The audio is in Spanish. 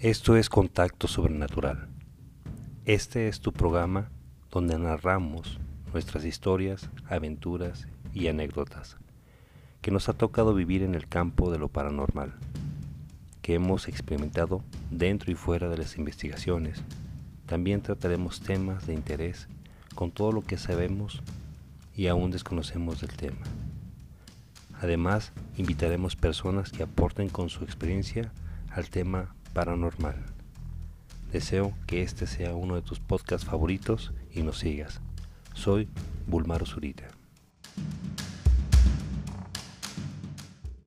Esto es Contacto Sobrenatural. Este es tu programa donde narramos nuestras historias, aventuras y anécdotas que nos ha tocado vivir en el campo de lo paranormal, que hemos experimentado dentro y fuera de las investigaciones. También trataremos temas de interés con todo lo que sabemos y aún desconocemos del tema. Además, invitaremos personas que aporten con su experiencia al tema paranormal. Deseo que este sea uno de tus podcasts favoritos y nos sigas. Soy Bulmaro Zurita.